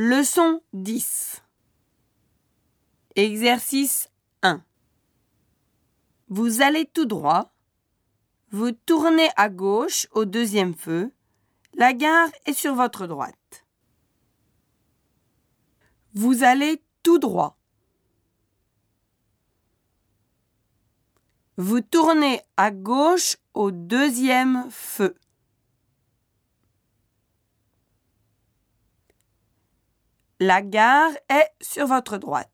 Leçon 10 Exercice 1 Vous allez tout droit. Vous tournez à gauche au deuxième feu. La gare est sur votre droite. Vous allez tout droit. Vous tournez à gauche au deuxième feu. La gare est sur votre droite.